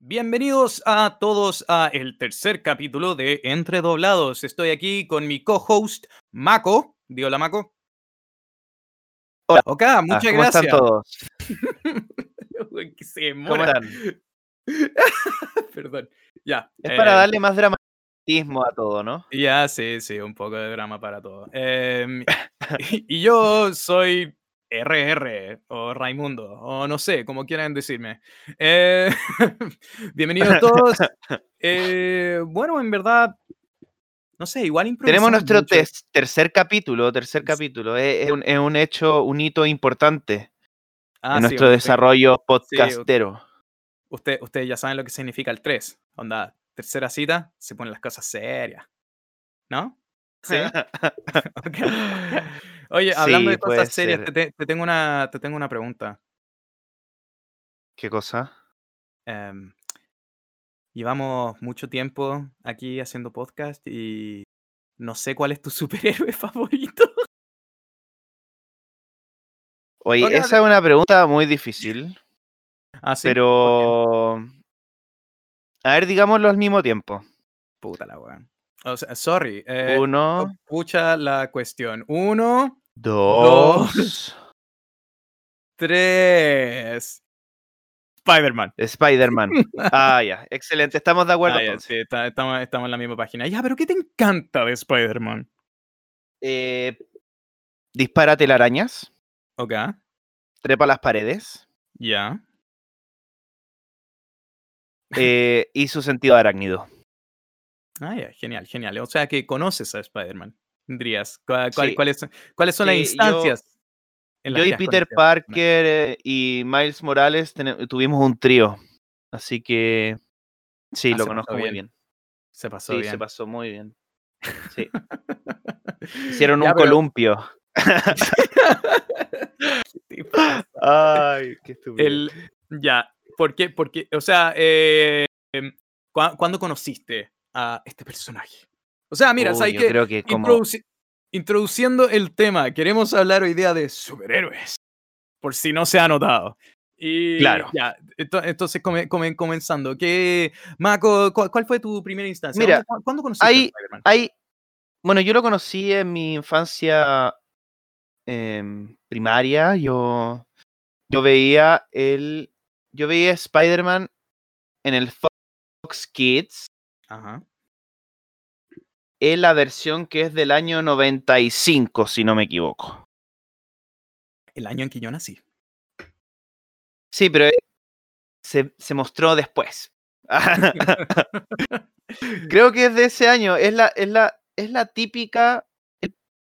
Bienvenidos a todos a el tercer capítulo de Entre Doblados. Estoy aquí con mi co-host Mako. Digo la Mako. Hola. Ok, muchas ¿Cómo gracias. están todos? Uy, que se ¿Cómo están? Perdón. Ya. Es eh, para darle más dramatismo a todo, ¿no? Ya, sí, sí, un poco de drama para todo. Em, y yo soy RR o Raimundo, o no sé, como quieran decirme. Eh, bienvenidos todos. Eh, bueno, en verdad, no sé, igual Tenemos nuestro tercer capítulo, tercer capítulo. Es, es un, es un hecho, un hito importante Ah, en sí, nuestro desarrollo podcastero. usted- Ustedes ya saben lo que significa el 3. Onda, tercera cita, se ponen las cosas serias. ¿No? Sí. Ok. Oye, hablando Sí, de cosas serias, te, tengo una, te tengo una pregunta. ¿Qué cosa? Em, llevamos mucho tiempo aquí haciendo podcast y no sé cuál es tu superhéroe favorito. Oye, esa es una pregunta muy difícil, Ah, sí. pero... A ver, digámoslo al mismo tiempo. Puta la weón. O sea, sorry. eh, Uno, escucha la cuestión. Uno, dos... tres. Spider-Man. Spider-Man. Ah, ya, excelente, estamos de acuerdo. Ah, ya, sí, está- estamos, estamos en la misma página. Ya, pero ¿qué te encanta de Spider-Man? Eh, dispara telarañas, Ok, trepa las paredes ya. eh, y su sentido arácnido. Ah, ya, genial, genial. O sea que conoces a Spider-Man. Dirías, ¿cuál- cuál- Sí. cuáles, son- ¿cuáles son las Sí, instancias? Yo y Peter? Parker eh, y Miles Morales tuvimos un trío. Así que sí, Ah, lo conozco muy bien. bien. Se pasó Sí, bien. se pasó muy bien. Sí. Hicieron Ya, un pero- columpio. Ay, qué estúpido. El, ya, ¿por qué? Porque, o sea, eh, em, ¿cuá- ¿cuándo conociste a este personaje? O sea, mira, Uy, ¿sabes yo qué? creo que como introduciendo el tema, queremos hablar hoy día de superhéroes, por si no se ha notado. Y Claro. ya, entonces come- come- comenzando, ¿qué, Mako, cu- cuál, fue tu primera instancia? Mira, ¿Cuándo, cuándo conociste hay- a Spider-Man? hay, bueno, yo lo conocí en mi infancia em, primaria. Yo, yo veía el, yo veía Spider-Man en el Fox Kids. Ajá. En la versión que es del año 95, si no me equivoco. El año en que yo nací. Sí, pero se, se mostró después. creo que es de ese año. Es la, es la, es la típica.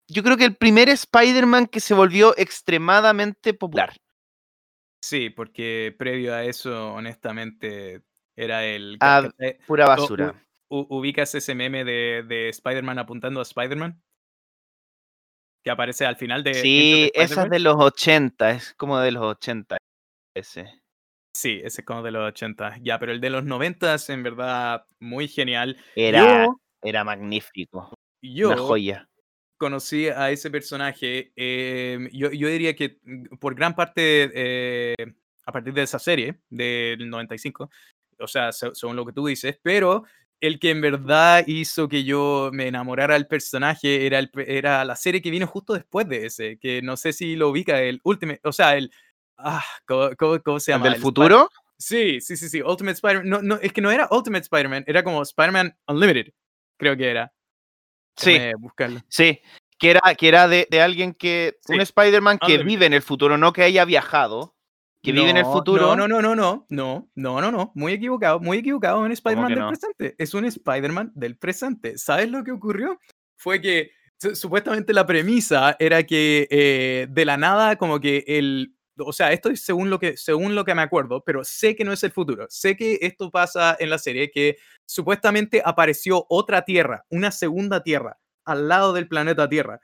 Yo creo que el primer Spider-Man que se volvió extremadamente popular. Sí, porque previo a eso, honestamente, era el... Ah. Pura basura. ¿Ubicas ese meme de, de Spider-Man apuntando a Spider-Man? Que aparece al final de. Sí, esa es de los 80, es como de los 80 ese. Sí, ese es como de los 80. Ya, pero el de los 90 en verdad, muy genial. Era, Yo, era magnífico. yo Una joya. conocí a ese personaje. eh, yo, yo diría que por gran parte eh, a partir de esa serie del 95, o sea, se- según lo que tú dices, pero el que en verdad hizo que yo me enamorara del personaje era, el, era la serie que vino justo después de ese, que no sé si lo ubica, el Ultimate, o sea, el... Ah, ¿cómo, cómo- cómo se ¿El llama? del El Spi- futuro? Sí, sí, sí, sí, Ultimate Spider-Man. No, no, es que no era Ultimate Spider-Man, era como Spider-Man Unlimited, creo que era. Sí. Buscarlo. Sí, que era, que era de, de alguien que. Sí, Un Spider-Man que Unlimited. vive en el futuro, no que haya viajado que no, vive en el futuro. No, no, no, no, no, no, no, no, muy equivocado, muy equivocado en un Spider-Man del no? presente. Es un Spider-Man del presente. ¿Sabes lo que ocurrió? Fue que supuestamente la premisa era que eh, de la nada como que el o sea, esto es según lo, que, según lo que me acuerdo, pero sé que no es el futuro. Sé que esto pasa en la serie, que supuestamente apareció otra Tierra, una segunda Tierra, al lado del planeta Tierra.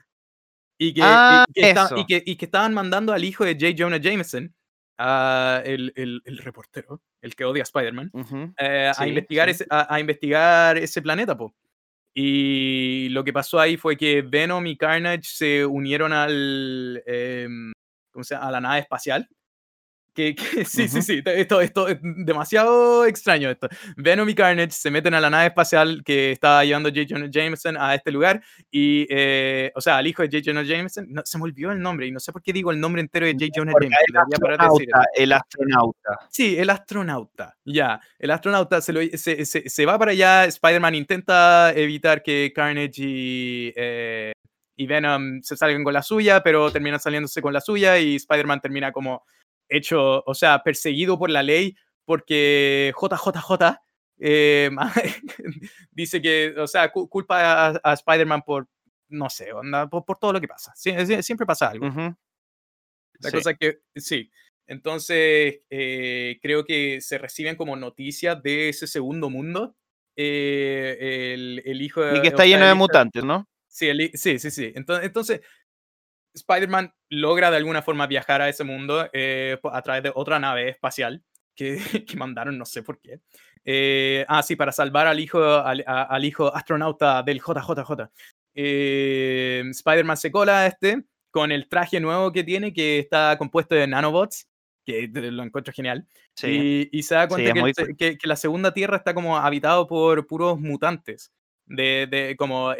Y que, ah, y, que, está, y, que y que estaban mandando al hijo de J. Jonah Jameson a el, el- el reportero, el que odia a Spider-Man, eh, a, investigar sí. ese, a, a investigar ese planeta, po. Y lo que pasó ahí fue que Venom y Carnage se unieron al, em, ¿cómo se llama? a la nave espacial Que, sí, sí, sí, esto, esto es demasiado extraño esto. Venom y Carnage se meten a la nave espacial que estaba llevando J. Jonah Jameson a este lugar y, eh, o sea, al hijo de J. Jonah Jameson, no, se me olvidó el nombre y no sé por qué digo el nombre entero de J. Jonah Jameson. El astronauta, el astronauta. Sí, el astronauta, ya. El astronauta se, lo, se, se, se, va para allá, Spider-Man intenta evitar que Carnage y... Eh, y Venom se salgan con la suya, pero terminan saliéndose con la suya y Spider-Man termina como hecho, o sea, perseguido por la ley porque JJJ eh, dice que, o sea, culpa a, Spider-Man por, no sé, por, todo lo que pasa. siempre pasa algo. La cosa que, sí. Entonces, eh, creo que se reciben como noticias de ese segundo mundo. Eh, el, hijo de... Y que está lleno de mutantes, ¿no? Sí, sí, sí, sí. Entonces, entonces Spider-Man logra de alguna forma viajar a ese mundo eh, a través de otra nave espacial que, que mandaron, no sé por qué. Eh, ah, sí, para salvar al hijo, al, hijo astronauta del JJJ. Eh, Spider-Man se cola a este con el traje nuevo que tiene, que está compuesto de nanobots, que lo encuentro genial. Sí. Y, se da cuenta que, que, la segunda Tierra está como habitado por puros mutantes. De, de como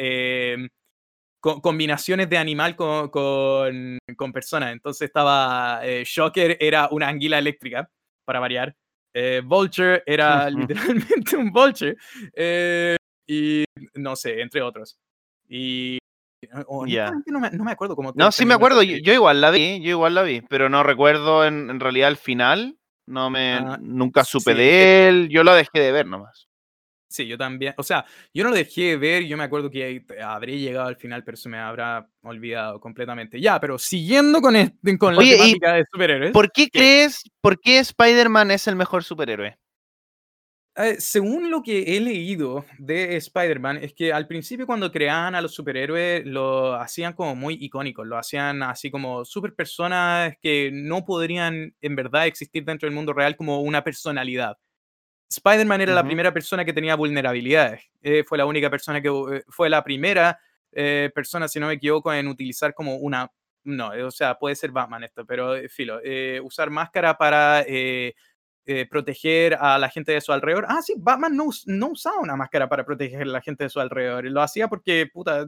combinaciones de animal con, con, con personas. Entonces estaba eh, Shocker, era una anguila eléctrica, para variar. Eh, Vulture era literalmente un Vulture. Eh, y no sé, entre otros. Y. no, me, no, me, acuerdo cómo. No, sí me acuerdo. Yo, igual la vi, yo igual la vi, pero no recuerdo en, en realidad el final. No me, ah, nunca supe de él. Yo lo dejé de ver nomás. Sí, yo también. O sea, yo no lo dejé de ver, yo me acuerdo que habré llegado al final, pero se me habrá olvidado completamente. Ya, pero siguiendo con, con la temática de superhéroes. ¿Por qué, crees, por qué Spider-Man es el mejor superhéroe? Eh, según lo que he leído de Spider-Man, es que al principio cuando creaban a los superhéroes lo hacían como muy icónicos, lo hacían así como super personas que no podrían en verdad existir dentro del mundo real como una personalidad Spider-Man era la primera persona que tenía vulnerabilidades. Eh, fue la única persona que eh, fue la primera eh, persona, si no me equivoco, en utilizar como una. No, o sea, puede ser Batman esto, pero filo, usar máscara para proteger a la gente de su alrededor. Ah, sí, Batman no, no, usaba una máscara para proteger a la gente de su alrededor. Lo hacía porque, puta,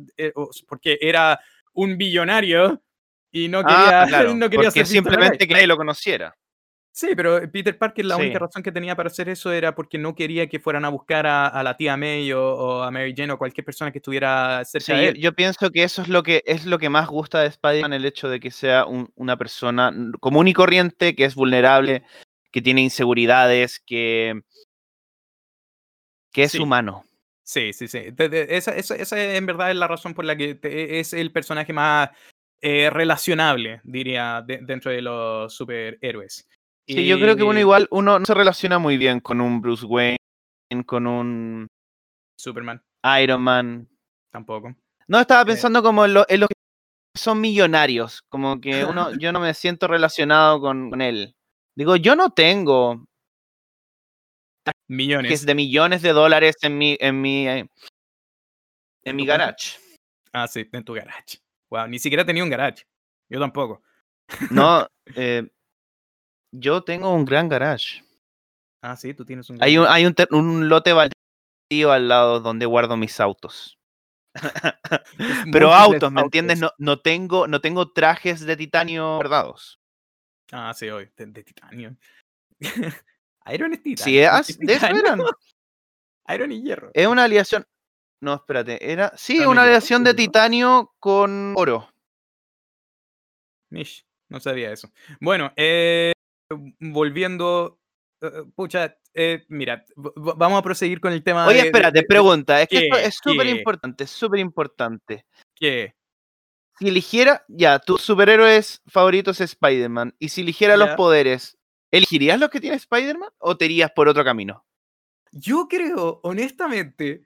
porque era un billonario y no ah, quería, no quería porque simplemente que nadie lo conociera. Sí, pero Peter Parker la única razón que tenía para hacer eso era porque no quería que fueran a buscar a, la tía May o, a Mary Jane o cualquier persona que estuviera cerca de él. Yo, pienso que eso es lo que es lo que más gusta de Spider-Man, el hecho de que sea una persona común y corriente, que es vulnerable, que tiene inseguridades, que, que es humano. Sí, sí, sí. esa, en verdad es la razón por la que es el personaje más eh, relacionable, diría, dentro de los superhéroes. Sí, yo creo que uno igual, uno no se relaciona muy bien con un Bruce Wayne, con un Superman. Iron Man. Tampoco. No, estaba eh. pensando como en, los que son millonarios, como que uno, yo no me siento relacionado con, él. Digo, yo no tengo millones de millones de dólares en mi en mi eh, en mi garage. Ah, sí, en tu garage. Wow, ni siquiera tenía un garage. Yo tampoco. No, eh, yo tengo un gran garage. Ah, sí, tú tienes un. Hay un, hay un, un lote baldío al lado donde guardo mis autos. Pero autos, ¿me entiendes? No, no, tengo, no tengo trajes de titanio guardados. Ah, sí, hoy, de, titanio. Iron es titanio. Sí, es, de eso eran. Iron y hierro. Es una aleación. No, espérate. Era. Sí, una aleación de titanio con oro. Mish, no sabía eso. Bueno, eh, volviendo, eh, eh, pucha, eh, mira, vamos a proseguir con el tema. Oye, espérate, pregunta, es que esto es súper importante, súper importante. ¿Qué? Si eligiera, ya, tus superhéroes favoritos es Spider-Man, y si eligiera los poderes, ¿elegirías los que tiene Spider-Man o te irías por otro camino? Yo creo, honestamente,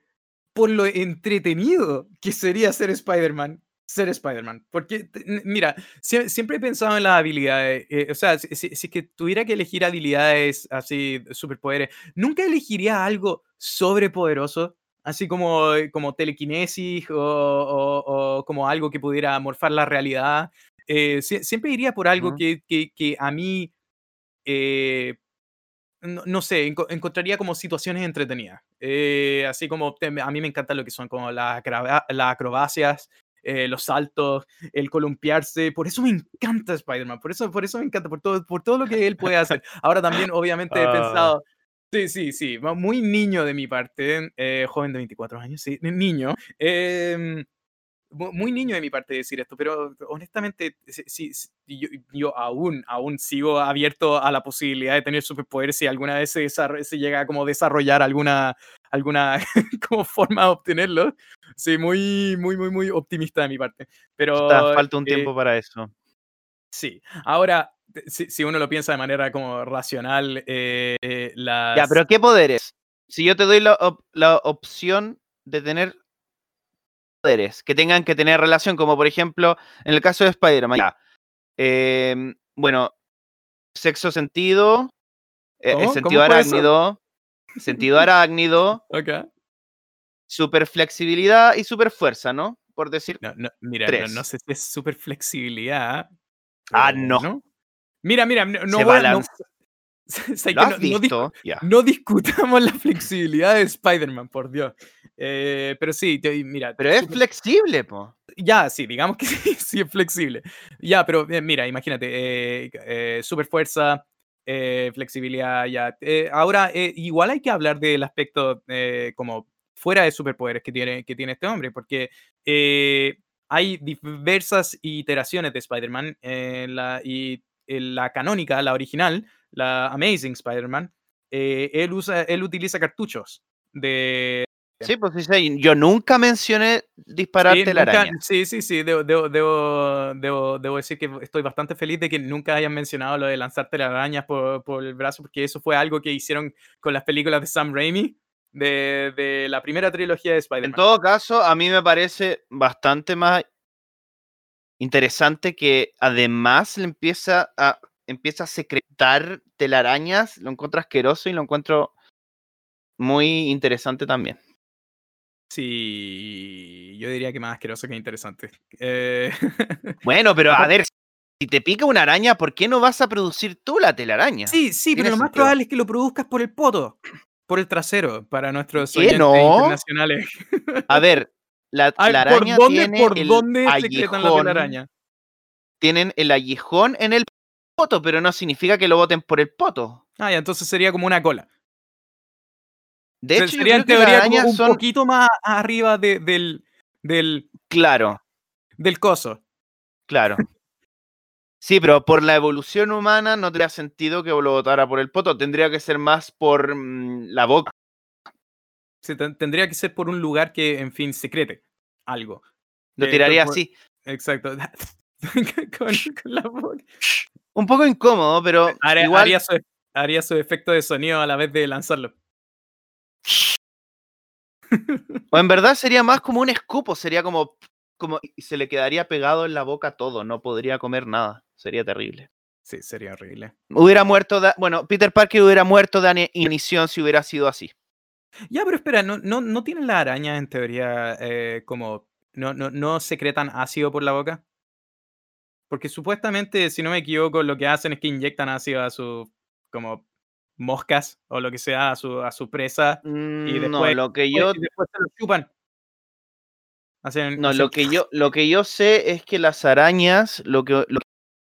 por lo entretenido que sería ser Spider-Man, ser Spider-Man. Porque, mira, siempre he pensado en las habilidades. Eh, o sea, si, si, que tuviera que elegir habilidades así, superpoderes, nunca elegiría algo sobrepoderoso, así como, como telequinesis o, como algo que pudiera morfar la realidad. Eh, siempre iría por algo que, que, que, a mí eh, no, no sé, enco- encontraría como situaciones entretenidas. Eh, así como a mí me encanta lo que son como las, las acrobacias, eh, los saltos, el columpiarse. Por eso me encanta Spider-Man, por eso, por eso me encanta, por todo, por todo lo que él puede hacer. Ahora también, obviamente, he Ah. pensado... Sí, sí, sí, muy niño de mi parte, eh, joven de 24 años, sí, niño. mu- muy niño de mi parte decir esto, pero honestamente, sí, sí, yo, yo aún, aún sigo abierto a la posibilidad de tener superpoderes si alguna vez se, se llega a como desarrollar alguna, alguna como forma de obtenerlo. Sí, muy, muy, muy, muy optimista de mi parte. Pero Está- falta un eh, tiempo para eso. sí, ahora, si, si uno lo piensa de manera como racional, eh, eh, las... Ya, pero ¿qué poderes? Si yo te doy la, op- la opción de tener poderes que tengan que tener relación, como por ejemplo, en el caso de Spider-Man, em, bueno, sexo sentido, eh, sentido arácnido, sentido arácnido, Ok. super flexibilidad y super fuerza, ¿no? Por decir. No, no, mira, no, Tres. no sé si es súper flexibilidad. Ah, no. Mira, mira, no, no voy ¿Lo que has no- discutamos la flexibilidad de Spider-Man, por Dios. Eh, pero sí, te- mira. Pero es flexible, po. Ya, sí, digamos que sí, sí es flexible. Ya, pero eh, mira, imagínate, eh, super fuerza, flexibilidad, ya. Ahora, igual hay que hablar del aspecto como fuera de superpoderes que tiene, que tiene este hombre, porque hay diversas iteraciones de Spider-Man y en la canónica, la original, la Amazing Spider-Man, eh, él, usa, él utiliza cartuchos de, Sí, pues sí, sí, yo nunca mencioné disparar Sí, telaraña. nunca- sí, sí, sí, debo, debo, debo, debo, decir que estoy bastante feliz de que nunca hayan mencionado lo de lanzar telarañas por, por el brazo, porque eso fue algo que hicieron con las películas de Sam Raimi, de, de la primera trilogía de En Spider-Man. todo caso, a mí me parece bastante más interesante que además le empieza a, empieza a secretar telarañas, lo encuentro asqueroso y lo encuentro muy interesante también. Sí, yo diría que más asqueroso que interesante. Eh, Bueno, pero a ver, si te pica una araña, ¿por qué no vas a producir tú la telaraña? sí, sí, pero lo más probable es que lo produzcas por el poto, por el trasero, para nuestros ¿Qué? oyentes No. internacionales. A ver, la, Ay, la ¿Por araña dónde, tiene por el la telaraña? tienen el aguijón en el poto, pero no significa que lo boten por el poto. Ah, ya, entonces sería como una cola. De hecho, sería en teoría como un son... poquito más arriba de- del, del, Claro, del coso. claro. Sí, pero por la evolución humana no tendría sentido que lo botara por el poto. Tendría que ser más por mm, la boca. Se ten- tendría que ser por un lugar que, en fin, secrete algo. Lo Eh, tiraría por- así. Exacto. con, con la boca. Un poco incómodo, pero Haría, igual... haría su, haría su efecto de sonido a la vez de lanzarlo. O en verdad sería más como un escupo, sería como, como se le quedaría pegado en la boca todo, no podría comer nada, sería terrible. Sí, sería horrible. Hubiera muerto, de- bueno, Peter Parker hubiera muerto de inanición si hubiera sido así. Ya, pero espera, ¿no, no, no tienen las arañas en teoría eh, como... No, no, ¿No secretan ácido por la boca? Porque supuestamente, si no me equivoco, lo que hacen es que inyectan ácido a su... como moscas o lo que sea a su, a su presa Mm, y no, después, lo que yo, y después se lo chupan. Hacen, no, hacen- lo que yo, lo que yo sé es que las arañas, lo que, lo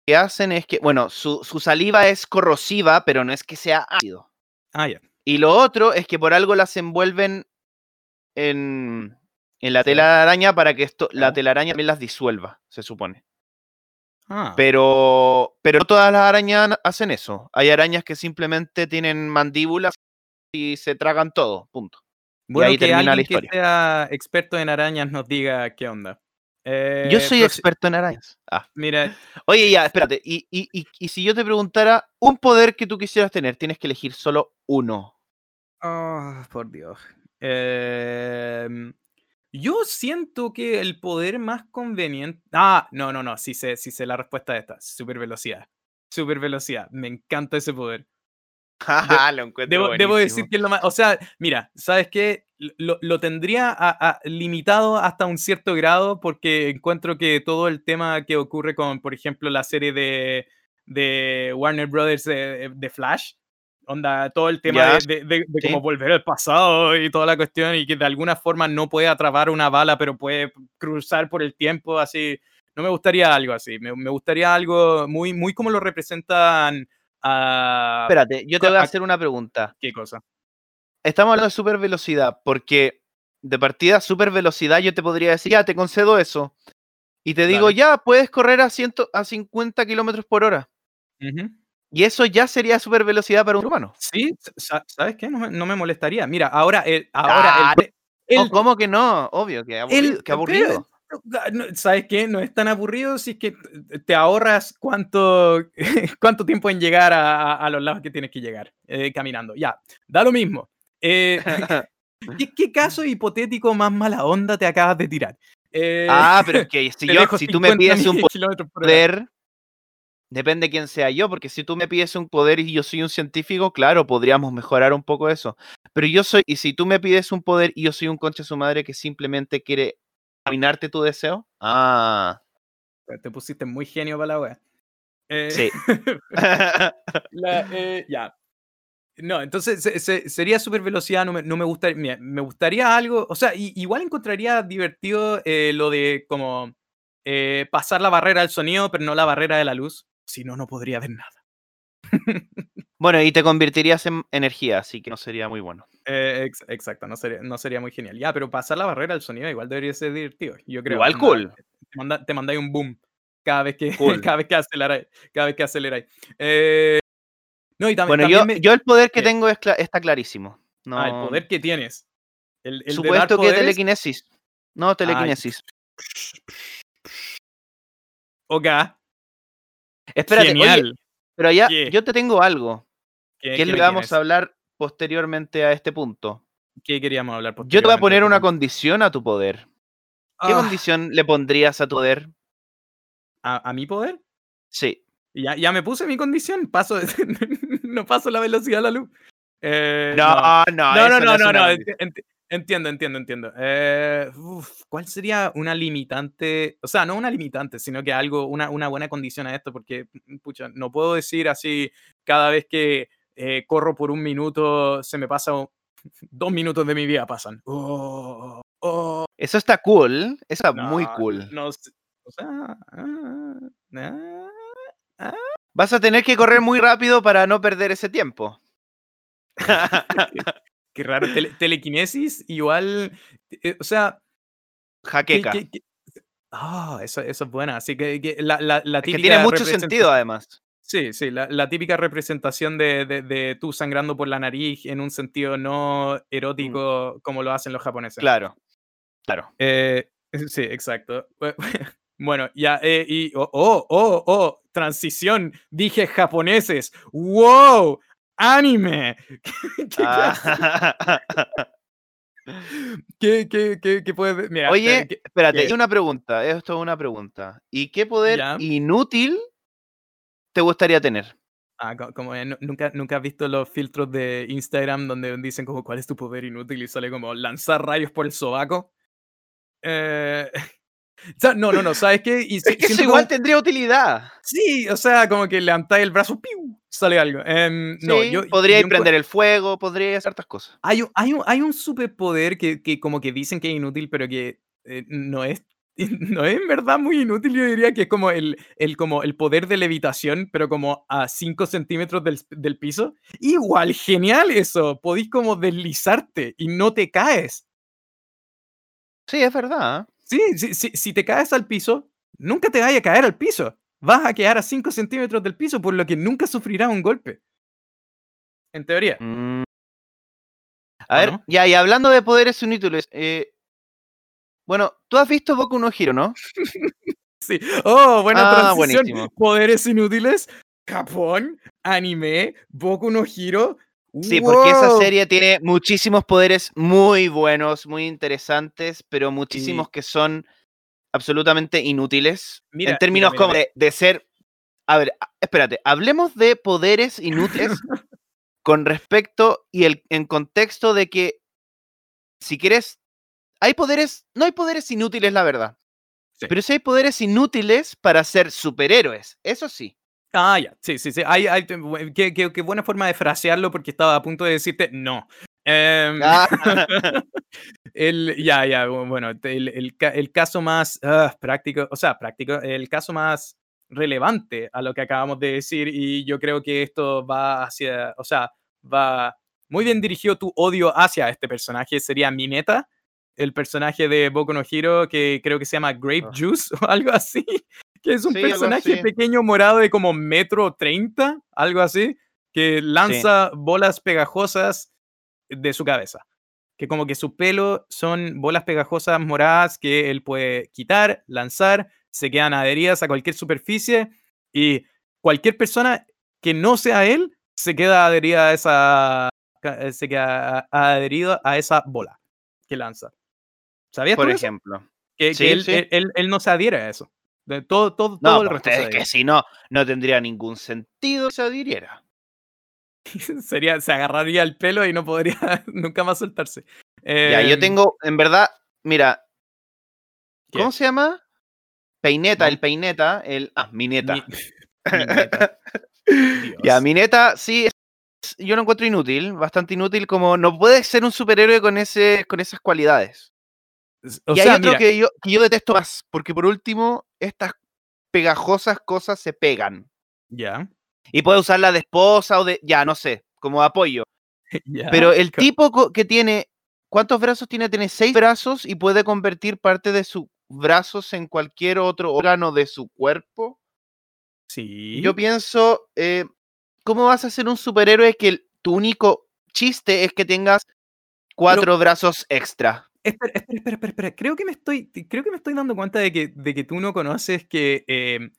que hacen es que, bueno, su, su saliva es corrosiva, pero no es que sea ácido. Ah, ya. Y lo otro es que por algo las envuelven en, en la Sí. telaraña para que esto, la telaraña también las disuelva, se supone. Ah, Pero, pero no todas las arañas hacen eso. Hay arañas que simplemente tienen mandíbulas y se tragan todo, punto. bueno, ahí que termina la alguien que historia. sea experto en arañas nos diga qué onda. Yo Eh, soy experto en arañas. Ah. Mira, Oye, ya, espérate. Y, y, y, y si yo te preguntara un poder que tú quisieras tener, tienes que elegir solo uno. Oh, por Dios. Em, yo siento que el poder más conveniente. Ah, no, no, no. Sí sé, sí sé la respuesta a esta. Super velocidad. Super velocidad. Me encanta ese poder. Lo encuentro Debo, debo decir que es lo más. O sea, mira, ¿sabes qué? Lo, lo tendría a- a- limitado hasta un cierto grado porque encuentro que todo el tema que ocurre con, por ejemplo, la serie de, de Warner Brothers de, de Flash. Onda, todo el tema de, de, de- de sí. cómo volver al pasado y toda la cuestión, y que de alguna forma no puede atrapar una bala, pero puede cruzar por el tiempo, así. No me gustaría algo así. Me, me gustaría algo muy, muy como lo representan a. Espérate, yo te voy a hacer una pregunta. ¿Qué cosa? Estamos hablando de super velocidad, porque de partida, super velocidad, yo te podría decir, ya, te concedo eso. Y te digo, Dale. ya, puedes correr a, 100, a 50 kilómetros por hora. Ujú. Y eso ya sería super velocidad para un humano. Sí, sa- ¿sabes qué? No me, no me molestaría. Mira, ahora el. Ahora Ah, el, el- Oh, ¿Cómo que no? Obvio, que aburrido. el- pero- aburrido. ¿Sabes qué? No es tan aburrido si es que te ahorras cuánto, cuánto tiempo en llegar a, a- los lados que tienes que llegar eh, caminando. Ya, da lo mismo. Eh, ¿qué, qué caso hipotético más mala onda te acabas de tirar? Eh, ah, pero es que si, yo, si tú me 50 pides un poder, depende quién sea yo, porque si tú me pides un poder y yo soy un científico, claro, podríamos mejorar un poco eso. Pero yo soy, y si tú me pides un poder y yo soy un concha de su madre que simplemente quiere caminarte tu deseo, ah, Te pusiste muy genio para la wea. Eh, sí. La, eh, ya. No, entonces se- se- sería super velocidad, no me, no me gustaría, mira, me gustaría algo, o sea, igual encontraría divertido eh, lo de como pasar la barrera del sonido, pero no la barrera de la luz, si no, no podría ver nada. bueno, y te convertirías en energía, así que no sería muy bueno. Eh, ex- exacto, no sería, no sería muy genial. Ya, pero pasar la barrera del sonido igual debería ser divertido, yo creo. Igual cool. Te, mandáis un boom cada vez que, Cool. cada vez que aceleráis. Cada vez que aceleráis. Eh, no, y tam- Bueno, también yo, me- yo el poder que ¿Qué? tengo es está clarísimo. No, Ah, el poder que tienes. El, supuesto que poderes, telequinesis. No, telequinesis. Ok, Espérate, oye, genial. pero allá ¿Qué? yo te tengo algo. ¿Qué, que es qué lo me que vamos tienes? a hablar posteriormente a este punto. ¿Qué queríamos hablar? Yo te voy a poner una condición a tu poder. ¿Qué Ah, condición le pondrías a tu poder? ¿A, a mi poder? Sí. Ya, ya me puse mi condición. Paso de- no paso la velocidad de la luz. Eh, No, no, No, no, no, no, no. Enti- enti- Entiendo, entiendo, entiendo. Eh, uf, ¿Cuál sería una limitante? O sea, no una limitante, sino que algo, una, una buena condición a esto, porque, mm, pucha, no puedo decir así cada vez que eh, corro por un minuto, se me pasa dos minutos de mi vida pasan. Oh, oh, Eso está cool. Eso está muy cool. No, sé, o sea, ah, ah, Vas a tener que correr muy rápido para no perder ese tiempo. qué raro. Tele- telequinesis, igual, eh, o sea, ¿Qué- Jaqueca. Ah, eso, eso es buena. Así que, que la, la, la Es que típica tiene mucho sentido, además. Sí, sí, la, la típica representación de, de, de tú sangrando por la nariz en un sentido no erótico como lo hacen los japoneses. Claro. Claro. Eh, sí, exacto. Bueno, ya, eh, y, oh, oh, oh, oh, transición, dije japoneses, wow, anime. ¿Qué, clase- Ah. qué, qué, qué- qué puede- mira, Oye, ¿qué- espérate, qué? una pregunta. Esto es una pregunta. ¿Y qué poder Ya. inútil te gustaría tener? Ah, co- como eh, nu- nunca, nunca has visto los filtros de Instagram donde dicen como cuál es tu poder inútil y sale como lanzar rayos por el sobaco. Eh, no, no, no, ¿sabes qué? Y Es que eso igual como- tendría utilidad. Sí, o sea, como que levantáis el brazo, ¡piu! sale algo. No, Sí, yo, podría yo encu- prender el fuego, podría hacer hartas cosas. Hay un, hay un, hay un superpoder que, que como que dicen que es inútil, pero que eh, no es no es en verdad muy inútil, yo diría que es como el, el, como el poder de levitación, pero como a 5 centímetros del, del piso. Igual, genial eso, podéis como deslizarte y no te caes. Sí, es verdad. ¿Eh? Sí, si, si, si te caes al piso, nunca te vaya a caer al piso. Vas a quedar a 5 centímetros del piso, por lo que nunca sufrirás un golpe. En teoría. Mm. ¿O A ver, no? ya, y hablando de poderes inútiles, eh, bueno, tú has visto Boku no Hero, ¿no? Sí. Oh, buena Ah, transición. buenísimo. Poderes inútiles. Japón, anime, Boku no Hero. Sí, porque esa serie tiene muchísimos poderes muy buenos, muy interesantes, pero muchísimos que son absolutamente inútiles. Mira, en términos mira, mira, como de, de ser. A ver, espérate, hablemos de poderes inútiles con respecto y el, en contexto de que si quieres. Hay poderes. No hay poderes inútiles, la verdad. Sí. Pero sí hay poderes inútiles para ser superhéroes. Eso sí. Ah, ya, sí, sí, sí. Hay, hay, qué, qué- qué buena forma de frasearlo porque estaba a punto de decirte no. Ah, el, ya, ya, bu- bueno, el, el el caso más ah, práctico, o sea, práctico, el caso más relevante a lo que acabamos de decir y yo creo que esto va hacia, o sea, va muy bien dirigido tu odio hacia este personaje, sería Mineta, el personaje de Boku no Hero que creo que se llama Grape Ah. Juice o algo así, que es un Sí, personaje pequeño morado de como metro 30, algo así, que lanza bolas pegajosas de su cabeza. Que como que su pelo son bolas pegajosas moradas que él puede quitar, lanzar, se quedan adheridas a cualquier superficie y cualquier persona que no sea él se queda adherida a esa eh, se queda adherido a esa bola que lanza. ¿Sabías por tú ejemplo. Que, que Sí, él, sí. él- él- él no se adhiere a eso. De todo, todo, No, todo el resto es que si no, no tendría ningún sentido que se adhiriera. Sería, se agarraría el pelo y no podría nunca más soltarse. Ya, yo Em, tengo, en verdad, mira, ¿Qué? ¿cómo se llama? Peineta, No. el peineta, el. Ah, mineta. mi-. Ya. Mineta, sí, es- yo lo encuentro inútil, bastante inútil, como no puede ser un superhéroe con, ese, con esas cualidades. O y sea, hay otro mira, que, yo, que yo detesto más, porque por último, estas pegajosas cosas se pegan. ya, Y puede usarla de esposa o de, ya, no sé, como apoyo. ya. Pero el tipo que tiene, ¿cuántos brazos tiene? Tiene seis brazos y puede convertir parte de sus brazos en cualquier otro órgano de su cuerpo. Sí. Yo pienso, eh, ¿cómo vas a ser un superhéroe que el- tu único chiste es que tengas cuatro brazos extra? Espera, espera, espera, espera, espera. Creo que me estoy, creo que me estoy dando cuenta de que, de que tú no conoces que em,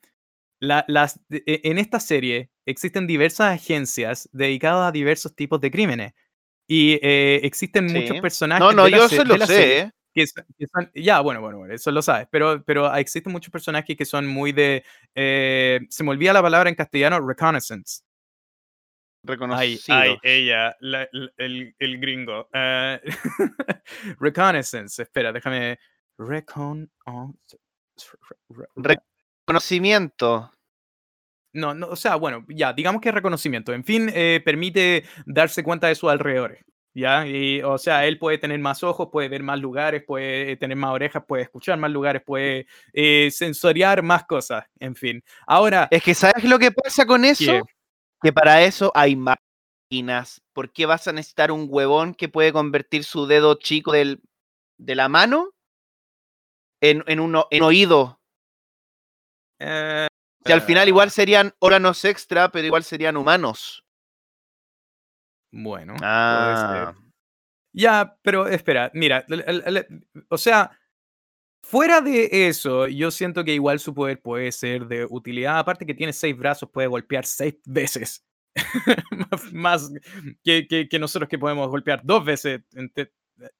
la- las, e- en esta serie existen diversas agencias dedicadas a diversos tipos de crímenes. Y eh, existen muchos Sí. personajes. No, no, de yo se- lo sé. serie ¿eh? que son- que son- ya, bueno, bueno, bueno, eso lo sabes, pero, pero existen muchos personajes que son muy de, eh, se me olvida la palabra en castellano, reconnaissance. Reconocido. ay, ella, la- la- el, el gringo. eh, reconnaissance, espera, déjame. Recon. Reconocimiento. No, no, o sea, bueno, ya, digamos que es reconocimiento. En fin, eh, permite darse cuenta de sus alrededores. ¿Ya? Y, o sea, él puede tener más ojos, puede ver más lugares, puede tener más orejas, puede escuchar más lugares, puede eh, sensoriar más cosas, en fin. Ahora, Es que ¿sabes lo que pasa con eso? ¿Qué? Que para eso hay máquinas. ¿Por qué vas a necesitar un huevón que puede convertir su dedo chico del, de la mano en, en un en oído? eh, Si al final igual serían órganos extra, pero igual serían humanos. bueno. Ah, Ya, pero espera, mira, o sea, fuera de eso, yo siento que igual su poder puede ser de utilidad. Aparte que tiene seis brazos, puede golpear seis veces. Más- que, que- que nosotros que podemos golpear dos veces.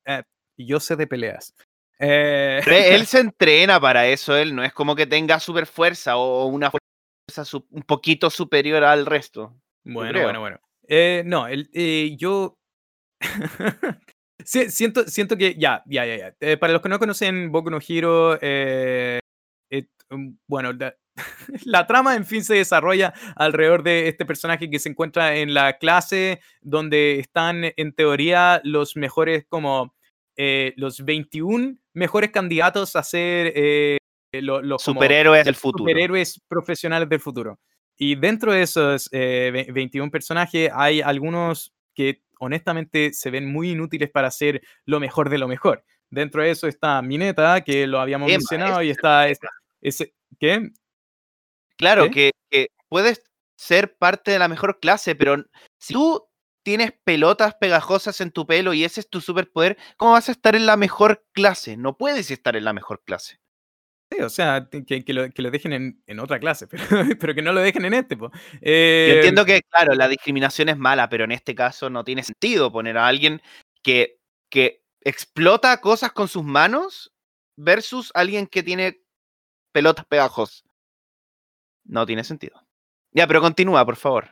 eh, yo sé de peleas. Eh, él se entrena para eso, él no es como que tenga super fuerza o una fuerza un poquito superior al resto. Bueno, bueno, bueno. Eh, no, el, eh, yo Sí, siento, siento que ya, ya, ya, ya. Eh, para los que no conocen Boku no Hero, eh, eh, um, bueno, la, la trama en fin se desarrolla alrededor de este personaje que se encuentra en la clase donde están en teoría los mejores como eh, los 21 mejores candidatos a ser eh, lo- los como- Superhéroes del futuro. superhéroes profesionales del futuro. Y dentro de esos eh, ve- 21 personajes hay algunos que honestamente se ven muy inútiles para ser lo mejor de lo mejor. Dentro de eso está Mineta, que lo habíamos Emma, mencionado, y está ese, ese- ¿qué? Claro, ¿Qué? que, que puedes ser parte de la mejor clase, pero si tú tienes pelotas pegajosas en tu pelo y ese es tu superpoder, ¿cómo vas a estar en la mejor clase? No puedes estar en la mejor clase. Sí, o sea, que, que lo, que lo dejen en, en otra clase, pero, pero que no lo dejen en este. po. Yo Eh, entiendo que, claro, la discriminación es mala, pero en este caso no tiene sentido poner a alguien que, que explota cosas con sus manos versus alguien que tiene pelotas pegajosas. No tiene sentido. Ya, pero continúa, por favor.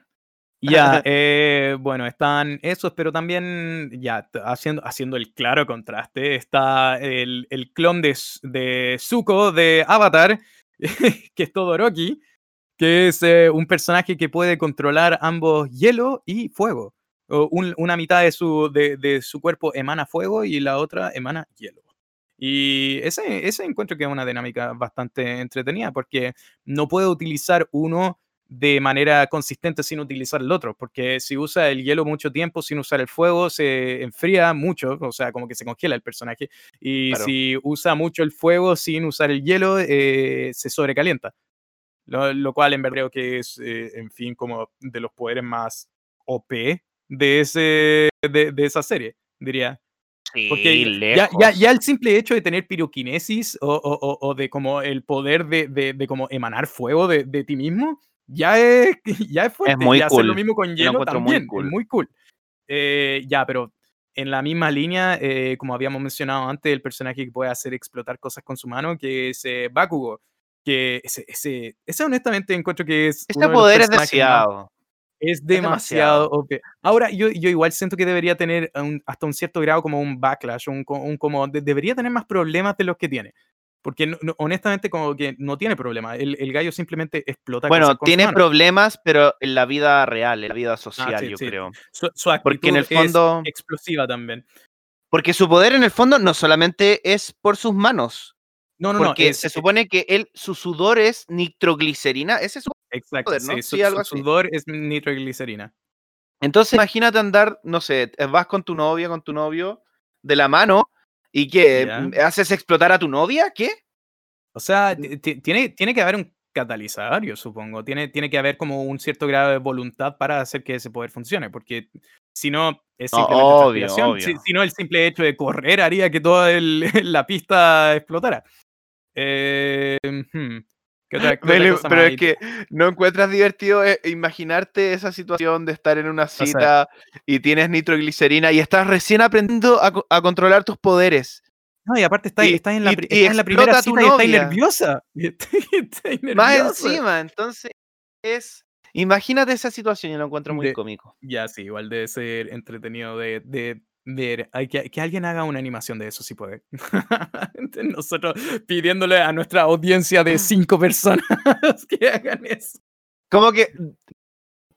Ya, eh, bueno, están esos, pero también, ya, haciendo, haciendo el claro contraste, está el, el clon de, de Zuko de Avatar, que es Todoroki, que es eh, un personaje que puede controlar ambos hielo y fuego. O un- una mitad de su, de, de su cuerpo emana fuego y la otra emana hielo. Y ese, ese encuentro que es una dinámica bastante entretenida porque no puede utilizar uno de manera consistente sin utilizar el otro, porque si usa el hielo mucho tiempo sin usar el fuego, se enfría mucho, o sea, como que se congela el personaje, y Claro. si usa mucho el fuego sin usar el hielo, eh, se sobrecalienta. Lo, lo cual en verdad creo que es, eh, en fin, como de los poderes más OP de, ese, de, de esa serie, diría. Porque Sí, ya, ya, lejos. ya el simple hecho de tener piroquinesis o, o- o- de como el poder de, de, de como emanar fuego de, de ti mismo, ya es, ya es fuerte. muy y hacer lo cool. mismo con lo hielo encuentro muy también, cool. es muy cool. Eh, ya, pero en la misma línea, eh, como habíamos mencionado antes, el personaje que puede hacer explotar cosas con su mano, que es eh, Bakugo, que ese, ese, ese honestamente encuentro que es Este de poder es demasiado. es demasiado. OP. Ahora, yo, yo igual siento que debería tener un- hasta un cierto grado como un backlash, un, un como de- debería tener más problemas de los que tiene. Porque no- no- honestamente como que no tiene problema. El, el gallo simplemente explota Bueno, tiene problemas, pero en la vida real, en la vida social, Ah, sí, yo sí. creo. Su, su Porque en el actitud es explosiva también. Porque su poder en el fondo no solamente es por sus manos, No, no, no. porque es- se supone que él, su sudor es nitroglicerina, ese es su Exacto, poder, ¿no? sí, su, algo su sudor es nitroglicerina. Entonces imagínate andar, no sé, vas con tu novia, con tu novio, de la mano, y que Ya. haces explotar a tu novia, ¿qué? O sea, ti- ti- tiene, tiene que haber un catalizador, yo supongo. Tiene, tiene que haber como un cierto grado de voluntad para hacer que ese poder funcione, porque si no, es simplemente obvio, transpiración. Si, obvio. si no, el simple hecho de correr haría que toda el- la pista explotara. Eh, hmm, ¿qué otra- qué otra Vele, cosa pero es que no encuentras divertido eh, imaginarte esa situación de estar en una sea- cita y tienes nitroglicerina y estás recién aprendiendo a, co- a controlar tus poderes. No, y aparte estás en la, y- pri- y estás en la primera cita y estás nerviosa. Estás- estás Más nerviosa. encima, entonces es... Imagínate esa situación y lo encuentro muy De- cómico. Ya, sí, igual debe ser entretenido de, de ver. Hay que, que alguien haga una animación de eso, si puede. Nosotros pidiéndole a nuestra audiencia de cinco personas que hagan eso. Como que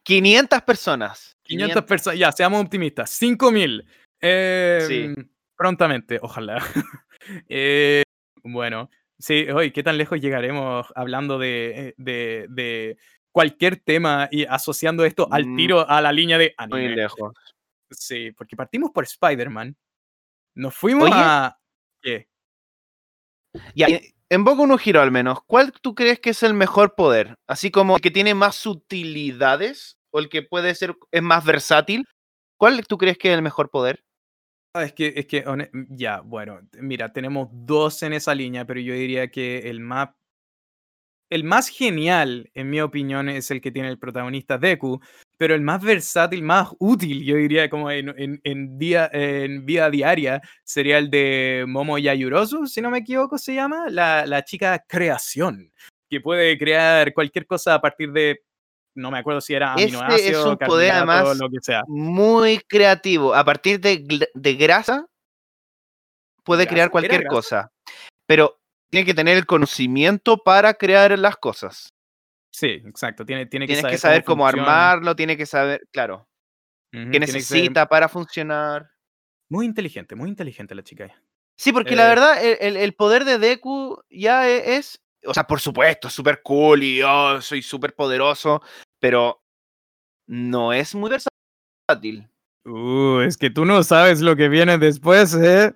500 personas. 500 personas, ya, seamos optimistas. 5000. Eh, Sí. Prontamente, ojalá. Eh, bueno, sí, hoy, ¿qué tan lejos llegaremos hablando de, de, de cualquier tema y asociando esto al Mm, tiro a la línea de Muy lejos. Sí, porque partimos por Spider-Man. Nos fuimos Oye. a. ¿Qué? Ya, en- Boku no Hero al menos, ¿cuál tú crees que es el mejor poder? Así como el que tiene más utilidades o el que puede ser es más versátil. ¿Cuál tú crees que es el mejor poder? Ah, Es que, es que, ya, bueno, mira, tenemos dos en esa línea, pero yo diría que el más. El más genial, en mi opinión, es el que tiene el protagonista Deku, pero el más versátil, más útil, yo diría, como en, en, en día, en vida diaria, sería el de Momo Yayurosu, si no me equivoco, se llama, la, la chica creación, que puede crear cualquier cosa a partir de, no me acuerdo si era Ese es aminoácidos, un poder, además, lo que sea. Muy creativo. A partir de, de grasa puede ¿Grasa? crear ¿Era cualquier cosa. Pero tiene que tener el conocimiento para crear las cosas. Sí, exacto, tiene, tiene que Tienes saber, que saber cómo, armarlo, tiene que saber, claro, Ujú, qué ser necesita para funcionar. Muy inteligente, muy inteligente la chica. Sí, porque la Eh, verdad, el, el- el poder de Deku ya e- es, o sea, por supuesto, súper cool y oh, soy súper poderoso, pero no es muy versátil. Uh, es que tú no sabes lo que viene después, ¿eh?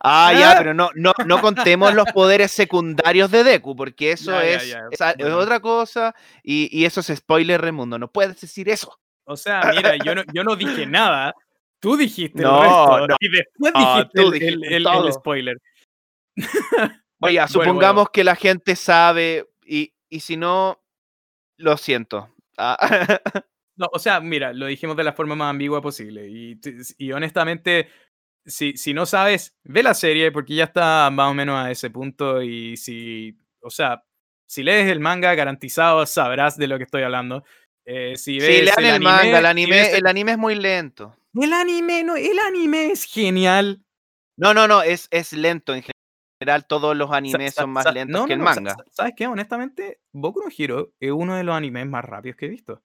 Ah, ya, Ah. pero no, no, no contemos los poderes secundarios de Deku, porque eso Ya, es, ya, es otra cosa y, y eso es spoiler, Remundo. No puedes decir eso. O sea, mira, yo no, yo no dije nada. Tú dijiste No, el resto. no. Y después No, dijiste, el- dijiste el, el- el todo. spoiler. Oye, supongamos bueno. que la gente sabe y, y si no, lo siento. Ah, No, o sea, mira, lo dijimos de la forma más ambigua posible. Y, y honestamente, si, si no sabes, ve la serie porque ya está más o menos a ese punto. Y si, o sea, si lees el manga, garantizado sabrás de lo que estoy hablando. Eh, si sí, ves lean el, anime, manga, el anime, el anime es muy lento. el anime, no, el anime es genial. No, no, no, es, es lento en general. todos los animes sa- son más lentos no, que el manga. sa- ¿Sabes qué? Honestamente, Boku no Hero es uno de los animes más rápidos que he visto.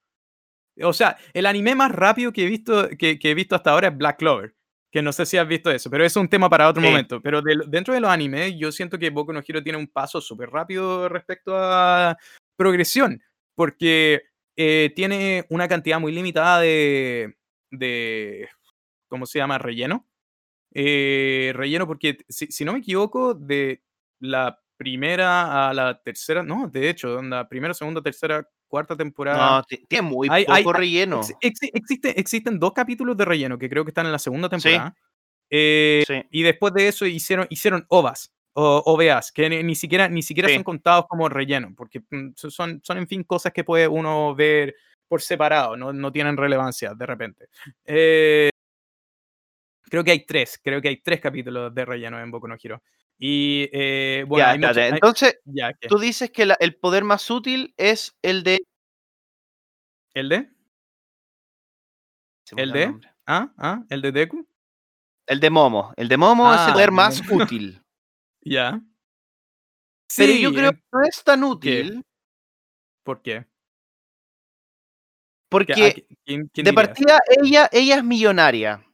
O sea, el anime más rápido que he visto, que, que he visto hasta ahora es Black Clover. Que no sé si has visto eso, pero es un tema para otro Sí. momento. Pero de dentro de los animes, yo siento que Boku no Hero tiene un paso súper rápido respecto a progresión. Porque eh, tiene una cantidad muy limitada de. de ¿Cómo se llama? Relleno. Eh, relleno, porque si, si no me equivoco, de la primera a la tercera, no, de hecho, la primera, segunda, tercera, cuarta temporada. No, ti- tiene muy Hay- poco hay- relleno. Ex- exi- existe, existen dos capítulos de relleno que creo que están en la segunda Sí. temporada. Eh, Sí. Y después de eso hicieron, hicieron OVAs o OVAs, que ni, ni siquiera, ni siquiera Sí. son contados como relleno, porque mm, so- son, son, en fin, cosas que puede uno ver por separado, no, no tienen relevancia de repente. Eh, creo que hay tres, creo que hay tres capítulos de relleno en Boku no Hero. Y eh, bueno, ya, hay mucho- espérate, hay- Entonces, tú dices que la- el poder más útil es el de. ¿El de? ¿El de? ¿Ah? ¿Ah? ¿El de Deku? El de Momo. El de Momo es Ah, el poder de más útil. Ya. Pero Sí, yo creo que no es tan útil ¿Por qué? ¿Qué- a porque qui- ¿Quién, quién de partida ella, ella es millonaria.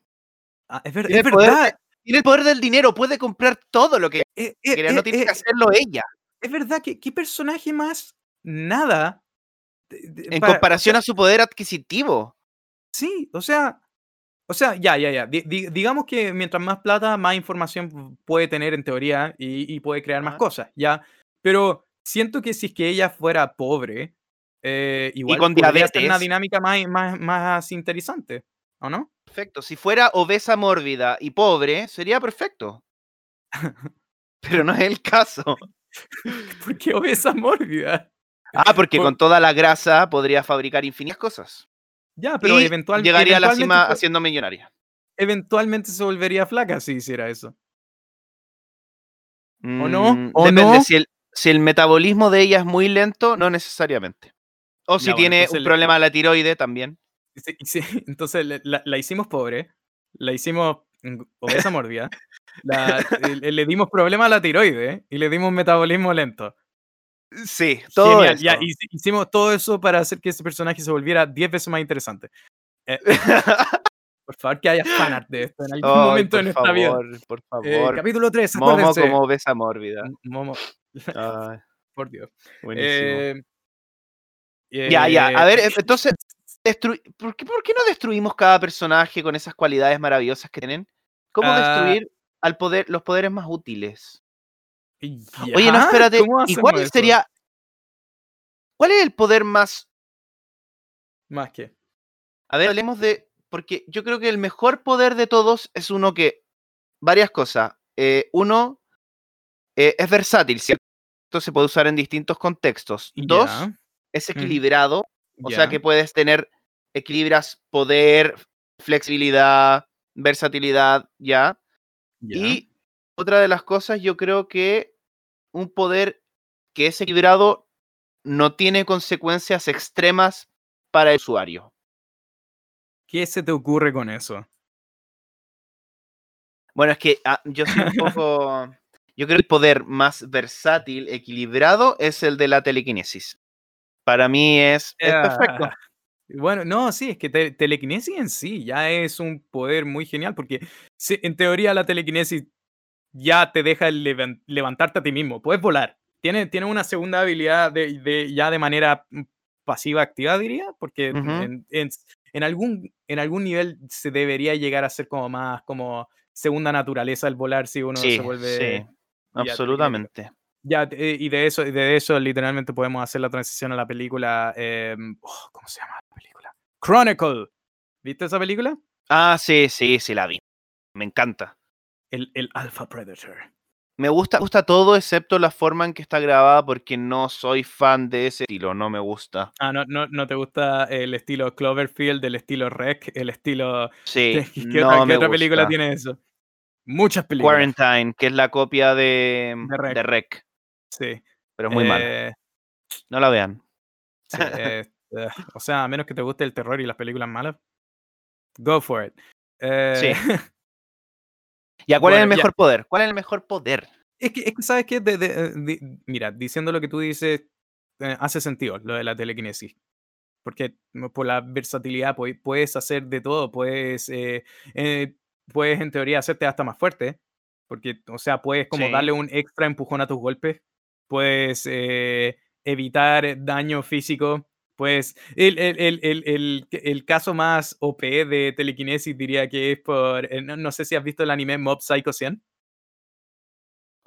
Ah, es, ver- Tiene es el poder verdad. Tiene el poder del dinero, puede comprar todo lo que eh, eh, quiera, no eh, tiene eh, que hacerlo ella. es verdad que qué personaje más nada. de- de- En para- comparación a su poder adquisitivo. Sí, o sea. O sea, ya, ya, ya. Di- di- digamos que mientras más plata, más información puede tener en teoría y, y puede crear más cosas, ¿ya? Pero siento que si es que ella fuera pobre, eh, igual con podría ser una dinámica más, más, más interesante, ¿o no? Perfecto. Si fuera obesa mórbida y pobre, sería perfecto. Pero no es el caso. ¿Por qué obesa mórbida? Ah, porque Por- con toda la grasa podría fabricar infinitas cosas. Ya, pero y eventual- llegaría a la eventualmente, cima haciendo millonaria. eventualmente se volvería flaca si hiciera eso. ¿O no? Mm, ¿O depende. no? Si, el, si el metabolismo de ella es muy lento, no necesariamente. O si Ya, tiene un le- problema de la tiroide también. Sí- sí, entonces la, la hicimos pobre, la hicimos obesa mórbida, la- le, le dimos problema a la tiroide y le dimos metabolismo lento. Sí, todo Genial, eso. ya, hici- hicimos todo eso para hacer que ese personaje se volviera 10 veces más interesante. Eh, por favor, que haya fanart de esto en algún Ay, momento de nuestra vida. favor, por Eh, favor. capítulo 3, Momo acuérdense. como obesa mórbida. Momo, Ay, por Dios. buenísimo. Eh, ya, ya. A eh, ver, eh, entonces, destru- ¿por, qué, ¿por qué no destruimos cada personaje con esas cualidades maravillosas que tienen? ¿Cómo Ah. destruir al poder, los poderes más útiles? ya, Oye, no, espérate. ¿cómo ¿Y hacemos cuál eso? sería? ¿Cuál es el poder más Más que. A ver, hablemos de. Porque yo creo que el mejor poder de todos es uno que. Varias cosas. Eh, uno, eh, es versátil, ¿cierto? Se puede usar en distintos contextos. Dos, es Ujú. equilibrado. O sea que puedes tener. Equilibras poder, flexibilidad, versatilidad, ¿ya? ya. Y otra de las cosas, yo creo que un poder que es equilibrado no tiene consecuencias extremas para el usuario. ¿Qué se te ocurre con eso? Bueno, es que ah, yo soy un poco. Yo creo que el poder más versátil, equilibrado, es el de la telequinesis. Para mí es, es perfecto. Bueno, no, sí, es que te- telequinesis en sí ya es un poder muy genial porque en teoría la telequinesis ya te deja levan- levantarte a ti mismo, puedes volar. Tiene, tiene una segunda habilidad de, de- ya de manera mm, pasiva-activa, diría, porque en, en- en algún, en algún nivel se debería llegar a ser como más como segunda naturaleza el volar si uno Sí, se vuelve... sí, absolutamente. Ya, eh, y de eso, de eso literalmente podemos hacer la transición a la película. em, oh, ¿Cómo se llama la película? Chronicle. ¿Viste esa película? Ah, sí, sí, sí, la vi. Me encanta. El, el Alpha Predator. Me gusta, me gusta todo excepto la forma en que está grabada porque no soy fan de ese estilo, no me gusta. Ah, ¿no, no, no te gusta el estilo Cloverfield, el estilo Rec, el estilo... Sí, ¿Qué, no otra, qué película tiene eso? Muchas películas. Quarantine, que es la copia de, De Rec. de Rec, Sí. pero es muy mala. Eh, No la vean. sí, eh, eh, o sea, a menos que te guste el terror y las películas malas. Go for it. Eh, ¿Y a cuál es el ya. mejor poder? ¿Cuál es el mejor poder? Es que, es que ¿sabes qué? De- mira, diciendo lo que tú dices, hace sentido lo de la telequinesis. Porque por la versatilidad pue- puedes hacer de todo, puedes, eh, eh, puedes en teoría hacerte hasta más fuerte, porque, o sea, puedes como Sí. darle un extra empujón a tus golpes, puedes eh, evitar daño físico, pues el, el, el, el, el- el caso más OP de telequinesis diría que es por, eh, no, no sé si has visto el anime Mob Psycho 100.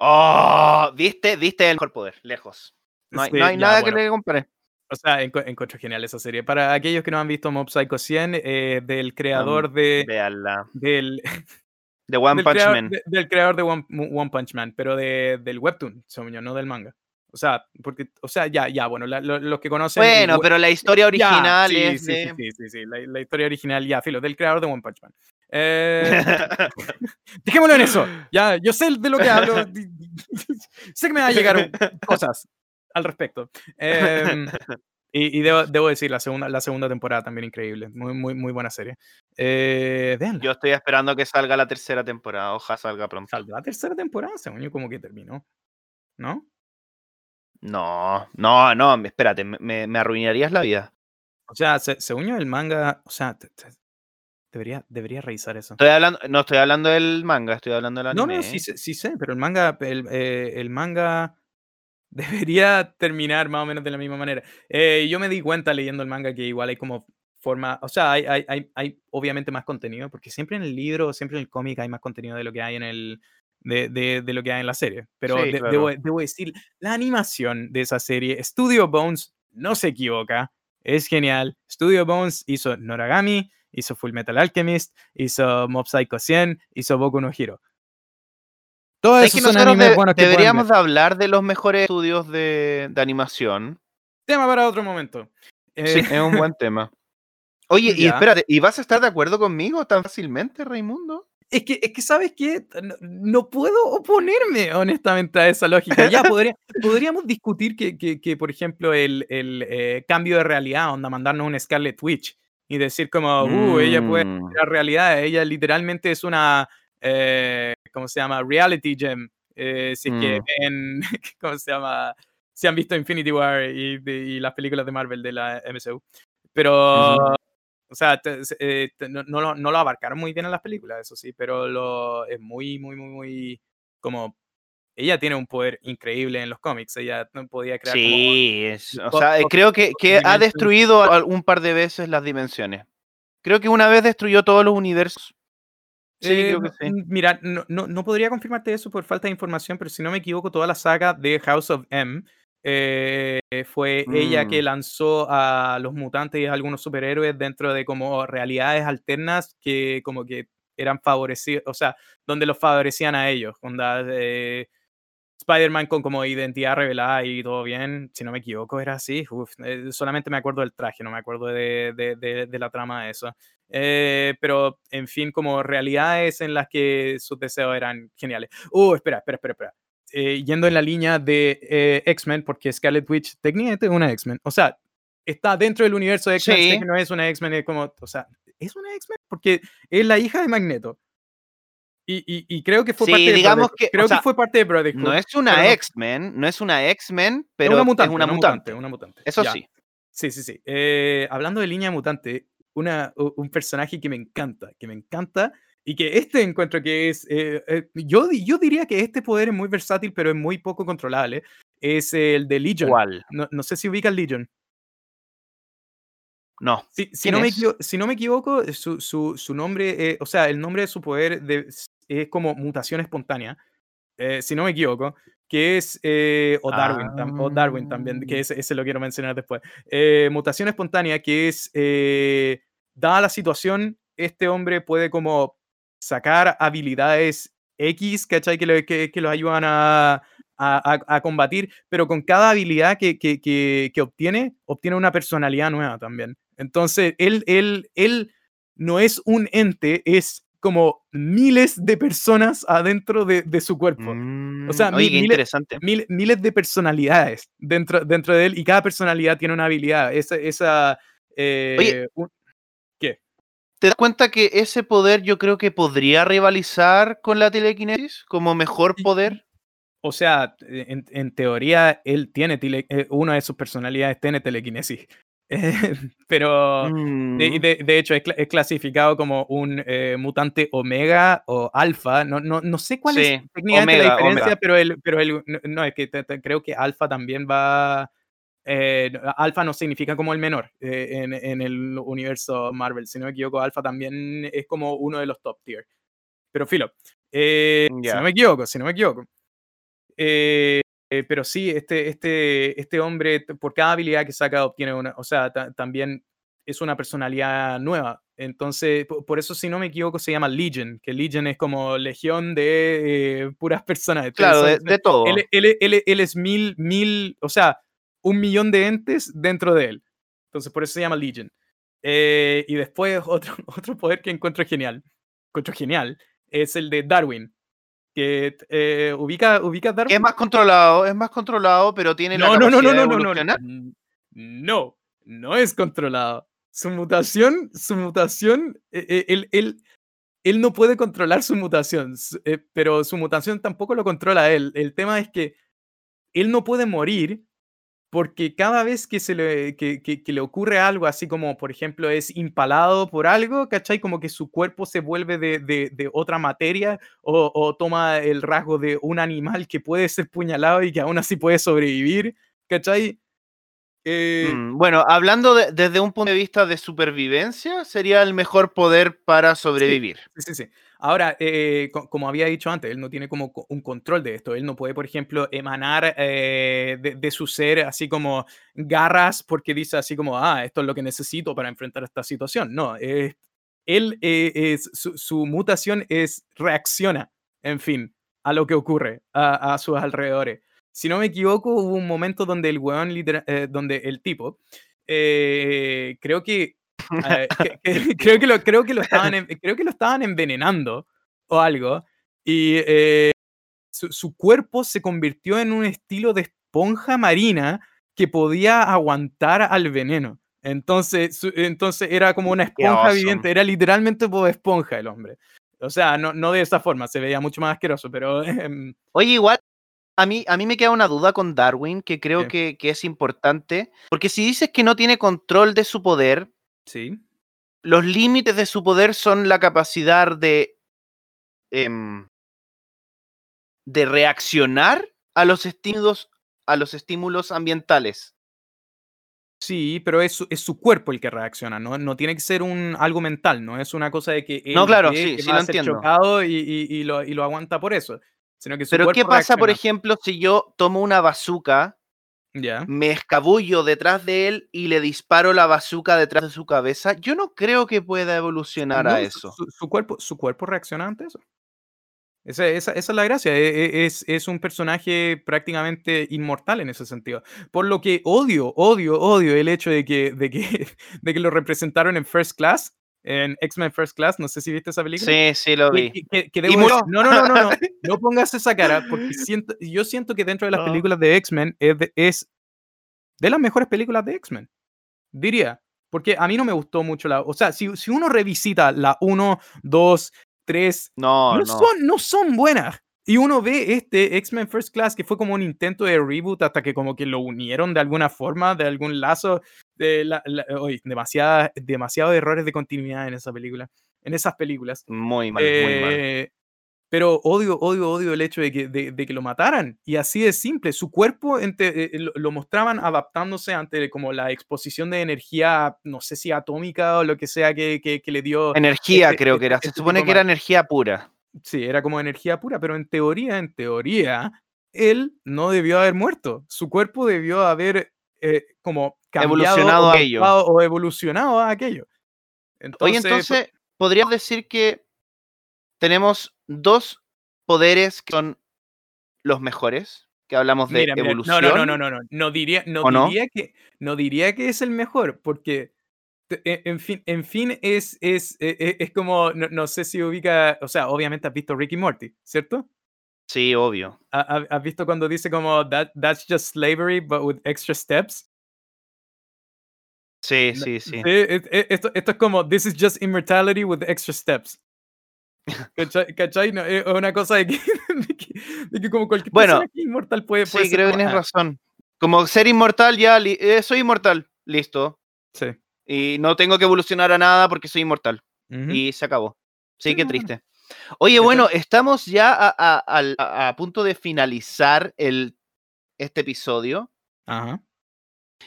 ¡Oh! ¿Viste? ¿Viste el mejor poder? Lejos. No hay, Sí, no hay ya, nada bueno. que le compare. O sea, encu- encuentro genial esa serie. Para aquellos que no han visto Mob Psycho 100, eh, del creador de, Veanla. del, The One del, Punch creador, Man. de- del creador de One, One Punch Man, pero de, del webtoon, no del manga. O sea, porque, o sea, ya, ya, bueno, la- lo- los que conocen. el Bueno, we- pero la historia ya, original sí, es sí, de... sí, sí, sí, sí, la, la historia original, ya, filo, del creador de One Punch Man. Eh, dejémoslo en eso. Ya, yo sé de lo que hablo. sé que me va a llegar cosas al respecto. Em, y y debo, debo decir, la segunda, la segunda temporada también increíble. Muy, muy, muy buena serie. Eh. Yo estoy esperando que salga la tercera temporada. Ojalá salga pronto. Saldrá la tercera temporada, según yo, como que terminó. ¿No? No, no, no, espérate, me- arruinarías la vida. O sea, se- según yo, el manga. O sea, te- te- debería, debería revisar eso. Estoy hablando, no estoy hablando del manga, estoy hablando del No, anime. no, sí, sé- sí sé, pero el manga, el, eh, el manga debería terminar más o menos de la misma manera. Eh, yo me di cuenta leyendo el manga que igual hay como forma, o sea, hay, hay, hay, hay obviamente más contenido, porque siempre en el libro, siempre en el cómic hay más contenido de lo que hay en el, de, de, de lo que hay en la serie. Pero Sí, de- claro. debo, debo decir, la animación de esa serie, Studio Bones no se equivoca, es genial. Studio Bones hizo Noragami, hizo Full Metal Alchemist, hizo Mob Psycho 100, hizo Boku no Hero. Todos Es esos que son animes de- buenos que pueden deberíamos de hablar de los mejores estudios de, de animación. Tema para otro momento. Sí, Eh, es un buen tema. Oye, y espérate, ¿y vas a estar de acuerdo conmigo tan fácilmente, Raimundo? Es que, es que ¿sabes qué? No, no puedo oponerme, honestamente, a esa lógica. Ya podría- podríamos discutir que, que, que, por ejemplo, el, el, eh, cambio de realidad, onda, mandarnos un Scarlet Witch y decir como, uh, ella puede Mm, la realidad, ella literalmente es una, eh, ¿cómo se llama? Reality gem. Eh, si es que Mm. ven, ¿cómo se llama? Si han visto Infinity War y, de- y las películas de Marvel de la MCU. Pero, o sea, te- eh, te- no, no lo, no lo abarcaron muy bien en las películas, eso sí, pero lo, es muy, muy, muy, muy, como, ella tiene un poder increíble en los cómics, ella no podía crear como Sí, es- o sea, creo que, que ha destruido un par de veces las dimensiones. Creo que una vez destruyó todos los universos. Sí, Eh, creo que sí. Mira, no, no, no podría confirmarte eso por falta de información, pero si no me equivoco, toda la saga de House of M eh, fue ella que Mm. lanzó a los mutantes y a algunos superhéroes dentro de como realidades alternas que como que eran favorecidos, o sea, donde los favorecían a ellos. Onda, eh, Spider-Man con como identidad revelada y todo bien, si no me equivoco, era así. Uf, eh, solamente me acuerdo del traje, no me acuerdo de, de- de- de la trama de eso. Eh, pero, en fin, como realidades en las que sus deseos eran geniales. Uh, espera, espera, espera, espera. Eh, yendo en la línea de X-Men, porque Scarlet Witch técnicamente es una X-Men. O sea, está dentro del universo de X-Men, Sí. no es una X-Men, es como, o sea, es una X-Men porque es la hija de Magneto. Y, y- y creo que fue Sí, parte de digamos Brotherhood. que- creo sea, que fue parte de Brotherhood. No es una X-Men, no es una X-Men, es pero una mutante, es una mutante. una mutante. Eso ya. sí. Sí, sí, sí. Eh, hablando de línea mutante, una, un personaje que me encanta, que me encanta, y que este encuentro que es, eh, eh, yo, yo diría que este poder es muy versátil, pero es muy poco controlable, es el de Legion. ¿Cuál? No, no sé si ubica Legion. No. Si, si ¿Quién no me si no me equivoco, su, su- su nombre, eh, o sea, el nombre de su poder de- es como mutación espontánea, eh, si no me equivoco, que es, eh, o, Darwin, tam- o Darwin también, que Ah. ese, ese lo quiero mencionar después. Eh, mutación espontánea, que es, eh, dada la situación, este hombre puede como sacar habilidades X, ¿cachai? Que, lo, que, que los ayudan a, a, a- a combatir, pero con cada habilidad que, que, que, que obtiene, obtiene una personalidad nueva también. Entonces, él, él, él no es un ente, es como miles de personas adentro de, de su cuerpo. Mm, sea, Oye, qué miles- interesante. Mil- miles de personalidades dentro, dentro de él y cada personalidad tiene una habilidad. Esa, esa eh, un- ¿Te das cuenta que ese poder yo creo que podría rivalizar con la telequinesis como mejor poder? O sea, en, en teoría, él tiene, tele, eh, una de sus personalidades tiene telequinesis. pero Mm, de, de- de hecho es, cla- es clasificado como un eh, mutante omega o alfa. No, no, no sé cuál es Sí, técnicamente la omega, diferencia, omega. pero, el, pero el, no, no, es que te- te- creo que alfa también va... eh, alfa no significa como el menor eh, en, en el universo Marvel. Si no me equivoco, alfa también es como uno de los top tier. Pero filo, eh, si no me equivoco, si no me equivoco. Eh, eh, pero sí, este, este, este hombre, por cada habilidad que saca, obtiene una, o sea, ta- también es una personalidad nueva. Entonces, po- por, eso, si no me equivoco, se llama Legion, que Legion es como legión de eh, puras personas. Claro, de, de todo. él, él- él- él es mil, mil, o sea, un millón de entes dentro de él. Entonces, por eso se llama Legion. Eh, y después, otro, otro poder que encuentro genial, encuentro genial, es el de Darwin. Que eh, ubica, ubica Darwin. Es más controlado, es más controlado, pero tiene la No, no, no, no, no, no, no, no, no es controlado. Su mutación, su mutación, eh, eh, él, él, él no puede controlar su mutación, eh, pero su mutación tampoco lo controla él. El tema es que él no puede morir porque cada vez que, se le, que, que- que le ocurre algo, así como por ejemplo es impalado por algo, ¿cachai? Como que su cuerpo se vuelve de, de- de otra materia o, o toma el rasgo de un animal que puede ser puñalado y que aún así puede sobrevivir, ¿cachai? Eh, Mm, Bueno, hablando de- desde un punto de vista de supervivencia, sería el mejor poder para sobrevivir. Sí, sí, sí. Ahora, eh, co- como había dicho antes, él no tiene como co- un control de esto. Él no puede, por ejemplo, emanar eh, de, de su ser así como garras porque dice así como, ah, esto es lo que necesito para enfrentar esta situación. No, eh, él, es, su, su mutación es reacciona, en fin, a lo que ocurre a, a sus alrededores. Si no me equivoco, hubo un momento donde el weón, eh, donde el tipo, eh, creo que eh, que- que- creo, que lo, creo, que lo estaban, creo que lo estaban envenenando o algo. Y eh, su, su cuerpo se convirtió en un estilo de esponja marina que podía aguantar al veneno. Entonces, su- entonces era como una esponja awesome. viviente, era literalmente Bob Esponja el hombre. O sea, no, no de esa forma, se veía mucho más asqueroso, pero em, Oye, igual, a mí, a mí me queda una duda con Darwin que creo que, que es importante, porque si dices que no tiene control de su poder, sí. los límites de su poder son la capacidad de, em, de reaccionar a los estímulos, a los estímulos ambientales. Sí, pero es su, es su cuerpo el que reacciona, ¿no? No tiene que ser un, algo mental, no es una cosa de que él No, claro, sí, que sí va lo a ser entiendo. chocado y, y- y lo, y lo aguanta por eso. Sino que su Pero ¿qué pasa, por ejemplo, si yo tomo una bazooka, Me escabullo detrás de él y le disparo la bazooka detrás de su cabeza? Yo no creo que pueda evolucionar No, a eso. Su, su cuerpo, su cuerpo reacciona ante eso. Esa, esa- esa es la gracia. e- e- Es, es un personaje prácticamente inmortal en ese sentido. Por lo que odio, odio, odio el hecho de que, de que, de que lo representaron en First Class, en X-Men First Class. No sé si viste esa película. Sí, sí lo vi. que- que- que Y debo murió. decir- no, no, no, no, no, no pongas esa cara, porque siento, yo siento que dentro de las películas de X-Men es, de- es de las mejores películas de X-Men, diría, porque a mí no me gustó mucho la, o sea, si, si uno revisita la 1, 2, 3, No, no, no. Son, no son buenas. Y uno ve este X-Men First Class que fue como un intento de reboot hasta que como que lo unieron de alguna forma, de algún lazo. De la, la- oye, demasiada- demasiados errores de continuidad en esa película, en esas películas. Muy mal, muy mal. Eh, Pero odio, odio, odio el hecho de que, de, de que lo mataran. Y así de simple. Su cuerpo ente- eh, lo, lo mostraban adaptándose ante como la exposición de energía, no sé si atómica o lo que sea que, que- que le dio. Energía este- creo que era. este- Se este supone que era energía pura. Sí, era como energía pura, pero en teoría, en teoría, él no debió haber muerto. Su cuerpo debió haber eh, como cambiado Evolucionado o, a ello. mutado o evolucionado a aquello. Oye, Entonces, pues entonces, ¿podrías decir que tenemos dos poderes que son los mejores? Que hablamos de Mira, mira, evolución. No, no, no, no, no, no. Diría, no diría que, no diría que es el mejor, porque en fin, en fin es, es, e- e- es como, no, no sé si ubica, o sea, obviamente has visto Ricky Morty, ¿cierto? Sí, obvio. Ha- ha- ¿Has visto cuando dice como that, that's just slavery but with extra steps? Sí, sí, sí. e- esto, esto es como this is just immortality with extra steps. ¿Cachai? ¿Cachai? No, es una cosa de que, de que, de que como cualquier Bueno, persona que inmortal puede, puede Sí, ser creo que tienes ah, razón. Como ser inmortal, ya, eh, soy inmortal, listo. sí. Y no tengo que evolucionar a nada porque soy inmortal. Y se acabó. Sí, Sí, qué triste. Oye, bueno, estamos ya a, a- al- a- a punto de finalizar el, este episodio. Ajá.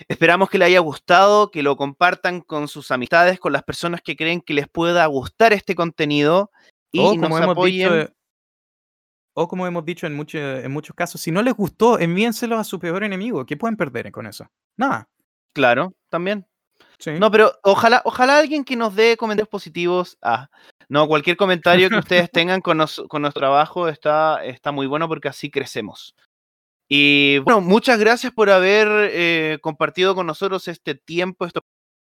Esperamos que le haya gustado, que lo compartan con sus amistades, con las personas que creen que les pueda gustar este contenido y O nos como hemos apoyen. dicho, eh, o como hemos dicho en, mucho- en muchos casos, si no les gustó, envíenselo a su peor enemigo. ¿Qué pueden perder con eso? Nada. Claro, también. Sí. No, pero ojalá, ojalá alguien que nos dé comentarios positivos. Ah, no, cualquier comentario que ustedes tengan con, nos- con nuestro trabajo está, está muy bueno porque así crecemos. Y bueno, muchas gracias por haber eh, compartido con nosotros este tiempo, estos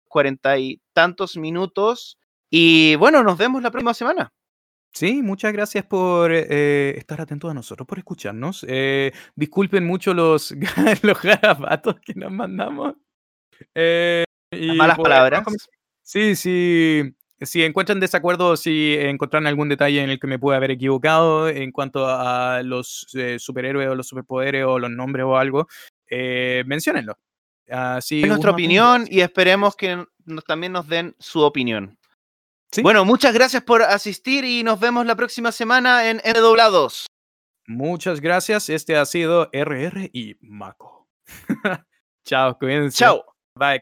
cuarenta y tantos minutos. Y bueno, nos vemos la próxima semana. Sí, muchas gracias por eh, estar atentos a nosotros, por escucharnos. Eh, disculpen mucho los, los garabatos que nos mandamos. Eh, y malas pues, palabras. no, Sí, sí. Si encuentran desacuerdo, si encuentran algún detalle en el que me pueda haber equivocado en cuanto a los eh, superhéroes o los superpoderes o los nombres o algo, eh, menciónenlo. Así Es nuestra opinión y esperemos que nos- también nos den su opinión. Sí. Bueno, muchas gracias por asistir y nos vemos la próxima semana en N Doblados. Muchas gracias. Este ha sido RR y Mako. Chao, cuídense. Chao. Bye.